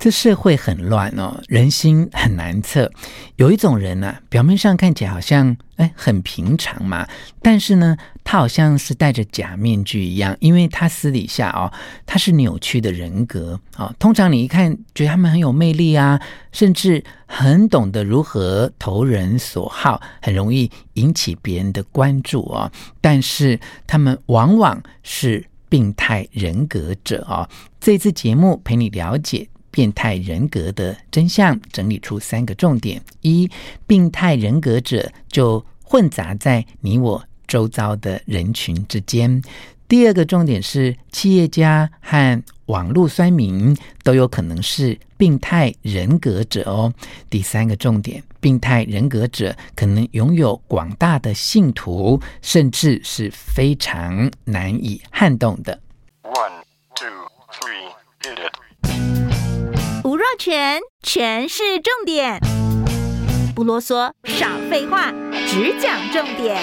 这社会很乱哦，人心很难测。有一种人呢、啊，表面上看起来好像哎很平常嘛，但是呢，他好像是戴着假面具一样，因为他私底下哦，他是扭曲的人格、哦。通常你一看觉得他们很有魅力啊，甚至很懂得如何投人所好，很容易引起别人的关注、哦。但是他们往往是病态人格者、哦。这次节目陪你了解。变态人格的真相，整理出三个重点：一、病态人格者就混杂在你我周遭的人群之间；第二个重点是，企业家和网络酸民都有可能是病态人格者哦；第三个重点，病态人格者可能拥有广大的信徒，甚至是非常难以撼动的。全全是，重点，不啰嗦，少废话，只讲重点。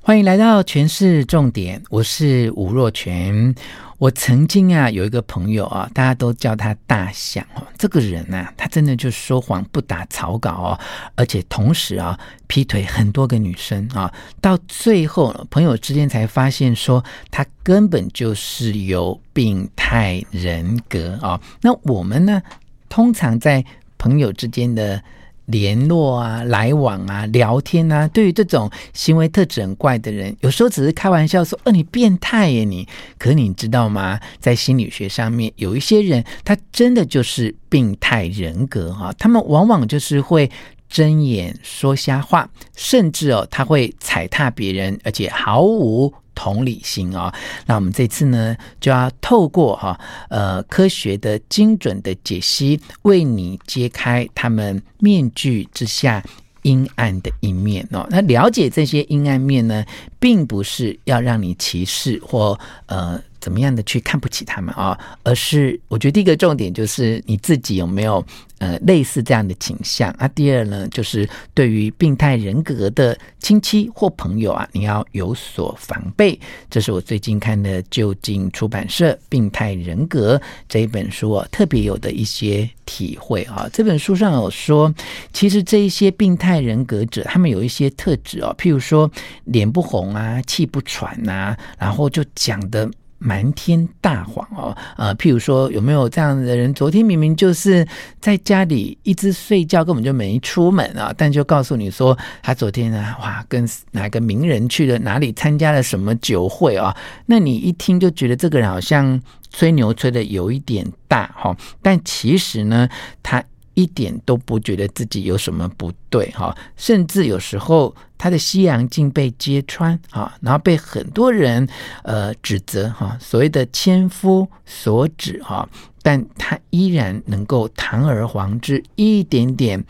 欢迎来到全是重点，我是吴若全。我曾经啊有一个朋友啊，大家都叫他大象哦。这个人呢、啊，他真的就说谎不打草稿哦，而且同时啊劈腿很多个女生啊，到最后朋友之间才发现说他根本就是有病态人格啊。那我们呢，通常在朋友之间的。联络啊，来往啊，聊天啊，对于这种行为特质很怪的人，有时候只是开玩笑说：“哦，你变态耶，你！”可你知道吗？在心理学上面，有一些人他真的就是病态人格哈，他们往往就是会睁眼说瞎话，甚至哦，他会踩踏别人，而且毫无。同理心啊、那我们这次呢，就要透过哈呃科学的精准的解析，为你揭开他们面具之下阴暗的一面哦。那了解这些阴暗面呢，并不是要让你歧视或呃。怎么样的去看不起他们啊？而是我觉得第一个重点就是你自己有没有呃类似这样的倾向啊？第二呢，就是对于病态人格的亲戚或朋友啊，你要有所防备。这是我最近看的究竟出版社《病态人格》这一本书啊，特别有的一些体会啊。这本书上有说，其实这一些病态人格者，他们有一些特质哦，譬如说脸不红啊，气不喘啊，然后就讲的。瞒天大谎哦，呃，譬如说有没有这样的人？昨天明明就是在家里一直睡觉，根本就没出门啊，但就告诉你说他昨天呢，哇，跟哪个名人去了哪里参加了什么酒会啊？那你一听就觉得这个人好像吹牛吹得有一点大哈，但其实呢，他。一点都不觉得自己有什么不对哈，甚至有时候他的西洋镜被揭穿哈，然后被很多人呃指责哈，所谓的千夫所指哈，但他依然能够堂而皇之，一点点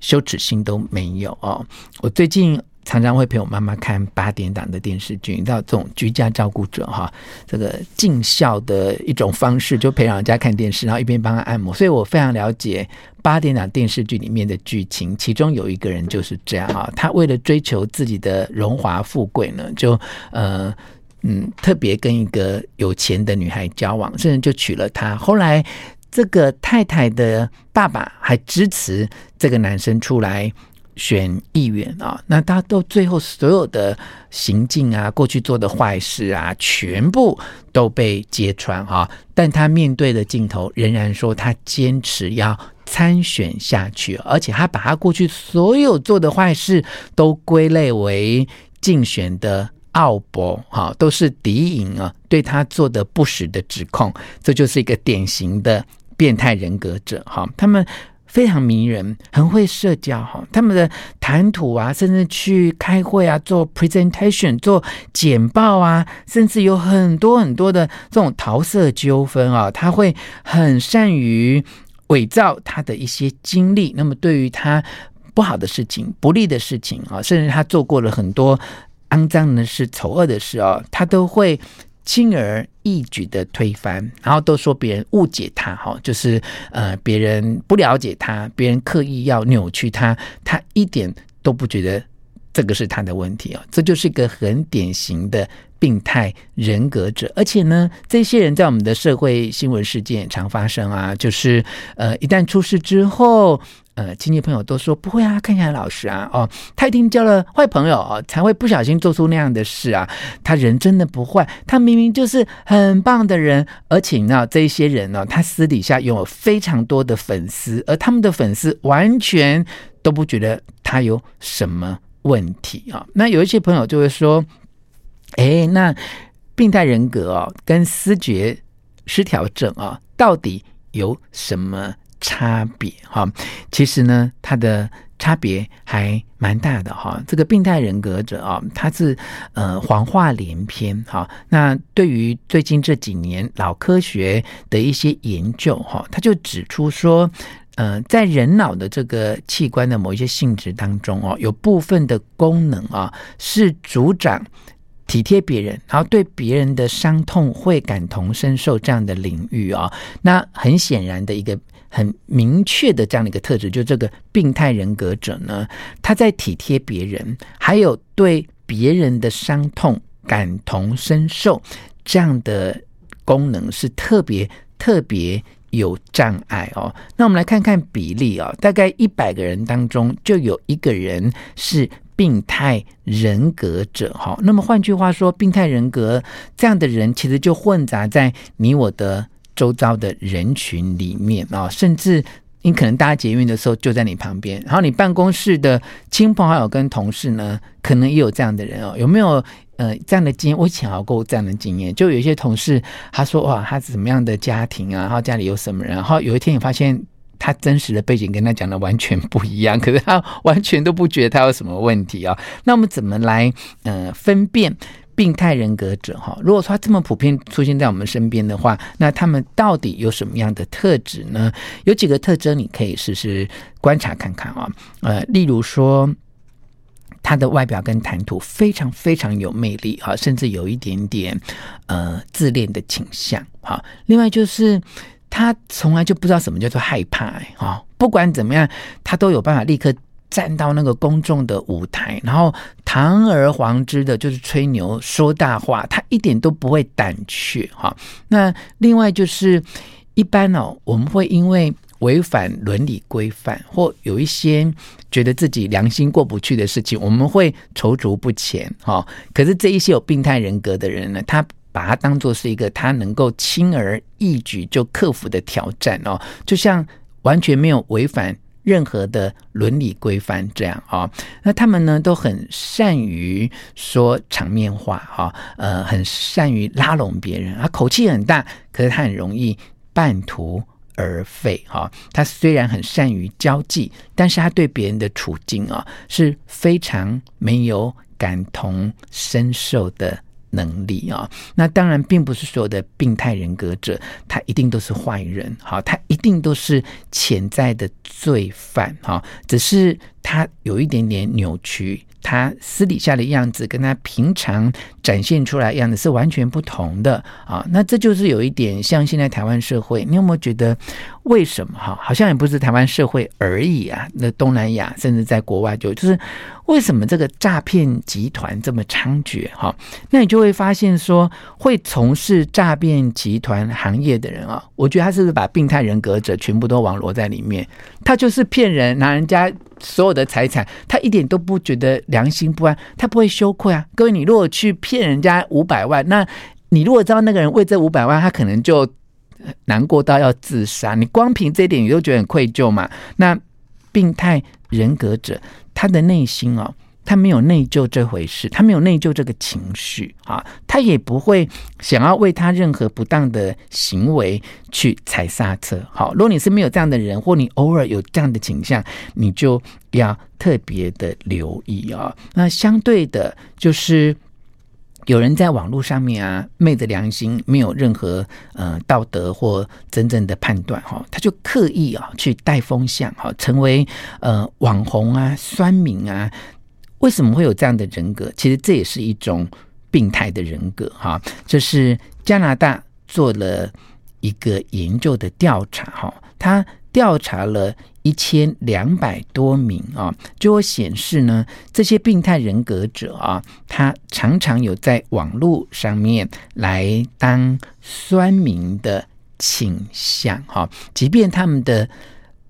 羞耻心都没有哦。我最近。常常会陪我妈妈看八点档的电视剧，你知道这种居家照顾者哈，这个尽孝的一种方式，就陪老人家看电视，然后一边帮他按摩。所以我非常了解八点档电视剧里面的剧情。其中有一个人就是这样哈，他为了追求自己的荣华富贵呢，就呃嗯特别跟一个有钱的女孩交往，甚至就娶了她。后来这个太太的爸爸还支持这个男生出来。选议员啊，那他到最后所有的行径啊，过去做的坏事啊，全部都被揭穿哈。但他面对的镜头，仍然说他坚持要参选下去，而且他把他过去所有做的坏事都归类为竞选的奥博哈，都是敌影啊，对他做的不实的指控，这就是一个典型的变态人格者哈。他们。非常迷人，很会社交哈。他们的谈吐啊，甚至去开会啊，做 presentation、做简报啊，甚至有很多很多的这种桃色纠纷啊，他会很善于伪造他的一些经历。那么，对于他不好的事情、不利的事情啊，甚至他做过了很多肮脏的事、丑恶的事啊，他都会。轻而易举的推翻，然后都说别人误解他，哈，就是呃，别人不了解他，别人刻意要扭曲他，他一点都不觉得这个是他的问题啊，这就是一个很典型的病态人格者，而且呢，这些人在我们的社会新闻事件也常发生啊，就是呃，一旦出事之后。呃，亲戚朋友都说不会啊，看起来老实啊，哦，他一定交了坏朋友哦，才会不小心做出那样的事啊。他人真的不坏，他明明就是很棒的人，而且呢，这些人呢，他私底下拥有非常多的粉丝，而他们的粉丝完全都不觉得他有什么问题啊。那有一些朋友就会说，哎，那病态人格哦，跟思觉失调症啊，到底有什么？差别哈，其实呢，它的差别还蛮大的哈。这个病态人格者啊，他是呃谎话连篇哈。那对于最近这几年脑科学的一些研究哈，他就指出说，呃，在人脑的这个器官的某一些性质当中哦，有部分的功能啊是主掌体贴别人，然后对别人的伤痛会感同身受这样的领域啊。那很显然的一个。很明确的这样的一个特质，就这个病态人格者呢，他在体贴别人，还有对别人的伤痛感同身受这样的功能是特别特别有障碍哦。那我们来看看比例哦，大概一百个人当中就有一个人是病态人格者哈。那么换句话说，病态人格这样的人其实就混杂在你我的。周遭的人群里面啊，甚至你可能搭捷运的时候就在你旁边，然后你办公室的亲朋好友跟同事呢，可能也有这样的人哦。有没有呃这样的经验？我以前有过这样的经验，就有一些同事他说哇，他是什么样的家庭啊，然后家里有什么人，然后有一天你发现他真实的背景跟他讲的完全不一样，可是他完全都不觉得他有什么问题啊。那我们怎么来呃分辨？病态人格者哈，如果说他这么普遍出现在我们身边的话，那他们到底有什么样的特质呢？有几个特征你可以试试观察看看啊。呃，例如说，他的外表跟谈吐非常非常有魅力哈，甚至有一点点呃自恋的倾向哈。另外就是他从来就不知道什么叫做害怕哈，不管怎么样，他都有办法立刻。站到那个公众的舞台，然后堂而皇之的，就是吹牛说大话，他一点都不会胆怯哈。那另外就是，一般哦，我们会因为违反伦理规范，或有一些觉得自己良心过不去的事情，我们会踌躇不前哈。可是这一些有病态人格的人呢，他把它当做是一个他能够轻而易举就克服的挑战哦，就像完全没有违反。任何的伦理规范这样啊，那他们呢都很善于说场面话哈，呃，很善于拉拢别人啊，口气很大，可是他很容易半途而废哈。他虽然很善于交际，但是他对别人的处境啊是非常没有感同身受的。能力啊，那当然并不是所有的病态人格者，他一定都是坏人，好，他一定都是潜在的罪犯，哈，只是他有一点点扭曲。他私底下的样子跟他平常展现出来样子是完全不同的啊，那这就是有一点像现在台湾社会，你有没有觉得为什么哈？好像也不是台湾社会而已啊，那东南亚甚至在国外就就是为什么这个诈骗集团这么猖獗哈？那你就会发现说，会从事诈骗集团行业的人啊，我觉得他是不是把病态人格者全部都网罗在里面？他就是骗人，拿人家。所有的财产，他一点都不觉得良心不安，他不会羞愧啊。各位，你如果去骗人家五百万，那你如果知道那个人为这五百万，他可能就难过到要自杀，你光凭这一点，你都觉得很愧疚嘛？那病态人格者，他的内心哦。他没有内疚这回事，他没有内疚这个情绪啊，他也不会想要为他任何不当的行为去踩刹车。好，如果你是没有这样的人，或你偶尔有这样的倾向，你就要特别的留意啊。那相对的，就是有人在网络上面啊，昧着良心，没有任何呃道德或真正的判断哈，他就刻意啊去带风向，哈，成为呃网红啊、酸民啊。为什么会有这样的人格？其实这也是一种病态的人格哈。这是加拿大做了一个研究的调查哈，他调查了一千两百多名啊，就会显示呢，这些病态人格者啊，他常常有在网络上面来当酸民的倾向哈，即便他们的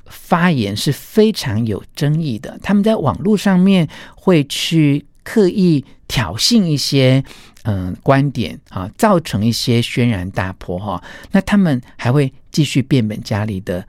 发言是非常有争议的，他们在网络上面会去刻意挑衅一些嗯、观点啊，造成一些轩然大波哈，那他们还会继续变本加厉的。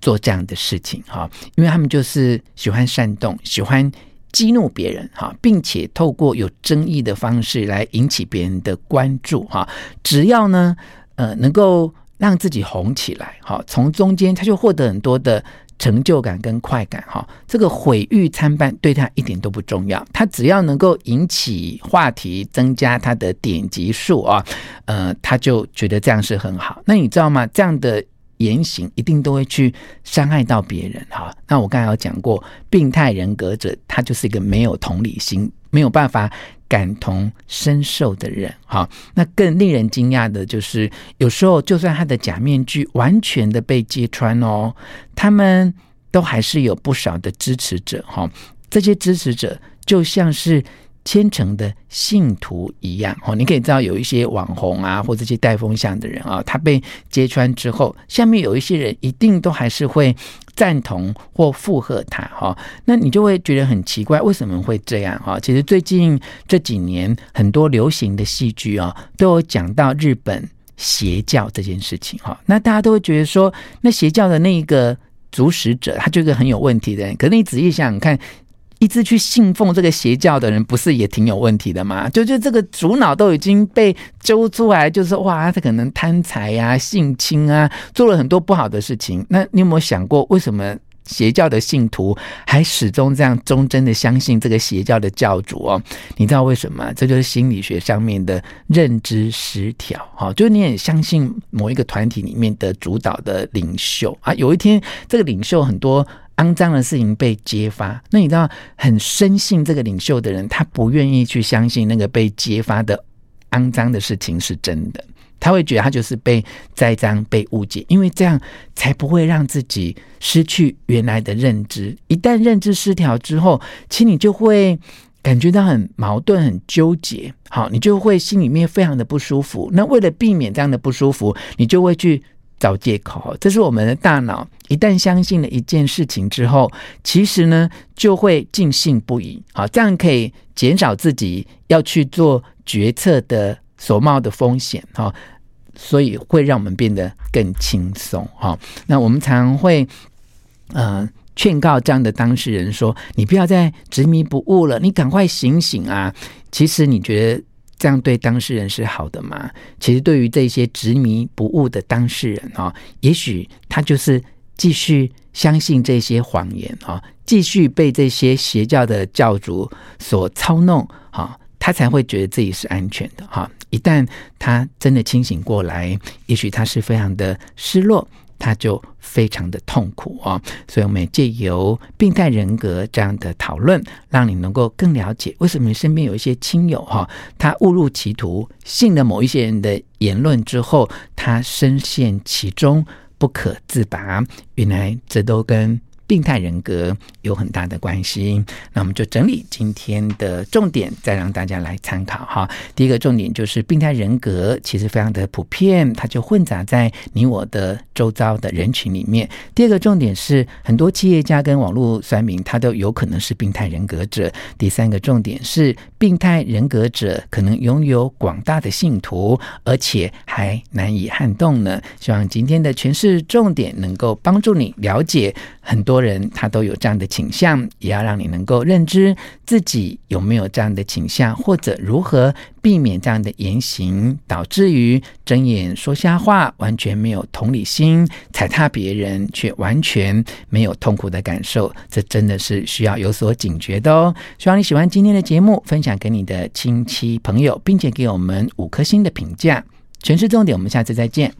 做这样的事情哈，因为他们就是喜欢煽动，喜欢激怒别人哈，并且透过有争议的方式来引起别人的关注哈。只要呢，呃，能够让自己红起来哈，从中间他就获得很多的成就感跟快感哈。这个毁誉参半对他一点都不重要，他只要能够引起话题，增加他的点击数啊，呃，他就觉得这样是很好。那你知道吗？这样的。言行一定都会去伤害到别人哈。那我刚才有讲过，病态人格者他就是一个没有同理心、没有办法感同身受的人哈。那更令人惊讶的就是，有时候就算他的假面具完全的被揭穿哦，他们都还是有不少的支持者哈。这些支持者就像是。虔诚的信徒一样哦，你可以知道有一些网红啊，或这些带风向的人啊，他被揭穿之后，下面有一些人一定都还是会赞同或附和他哈。那你就会觉得很奇怪，为什么会这样哈？其实最近这几年很多流行的戏剧啊，都有讲到日本邪教这件事情哈。那大家都会觉得说，那邪教的那一个主使者，他就是很有问题的人。可是你仔细想想看。一直去信奉这个邪教的人，不是也挺有问题的吗？就就这个主脑都已经被揪出来，就是哇，他可能贪财呀、性侵啊，做了很多不好的事情。那你有没有想过，为什么邪教的信徒还始终这样忠贞的相信这个邪教的教主哦？你知道为什么？这就是心理学上面的认知失调。哈，就是你也相信某一个团体里面的主导的领袖啊，有一天这个领袖很多。肮脏的事情被揭发，那你知道很深信这个领袖的人，他不愿意去相信那个被揭发的肮脏的事情是真的，他会觉得他就是被栽赃、被误解，因为这样才不会让自己失去原来的认知。一旦认知失调之后，其实你就会感觉到很矛盾、很纠结，好，你就会心里面非常的不舒服。那为了避免这样的不舒服，你就会去。找借口，这是我们的大脑一旦相信了一件事情之后，其实呢就会尽信不疑。好，这样可以减少自己要去做决策的所冒的风险。哈，所以会让我们变得更轻松。哈，那我们常会呃劝告这样的当事人说：“你不要再执迷不悟了，你赶快醒醒啊！”其实你觉得？这样对当事人是好的吗？其实对于这些执迷不悟的当事人啊，也许他就是继续相信这些谎言啊，继续被这些邪教的教主所操弄，哈，他才会觉得自己是安全的哈。一旦他真的清醒过来，也许他是非常的失落。他就非常的痛苦哦，所以我们也借由病态人格这样的讨论，让你能够更了解为什么你身边有一些亲友哈，他误入歧途，信了某一些人的言论之后，他深陷其中不可自拔。原来这都跟病态人格有很大的关系，那我们就整理今天的重点，再让大家来参考哈。第一个重点就是病态人格其实非常的普遍，它就混杂在你我的周遭的人群里面。第二个重点是很多企业家跟网络酸民，他都有可能是病态人格者。第三个重点是病态人格者可能拥有广大的信徒，而且还难以撼动呢。希望今天的诠释重点能够帮助你了解很多。人他都有这样的倾向，也要让你能够认知自己有没有这样的倾向，或者如何避免这样的言行，导致于睁眼说瞎话，完全没有同理心，踩踏别人却完全没有痛苦的感受，这真的是需要有所警觉的哦。希望你喜欢今天的节目，分享给你的亲戚朋友，并且给我们五颗星的评价。全是重点，我们下次再见。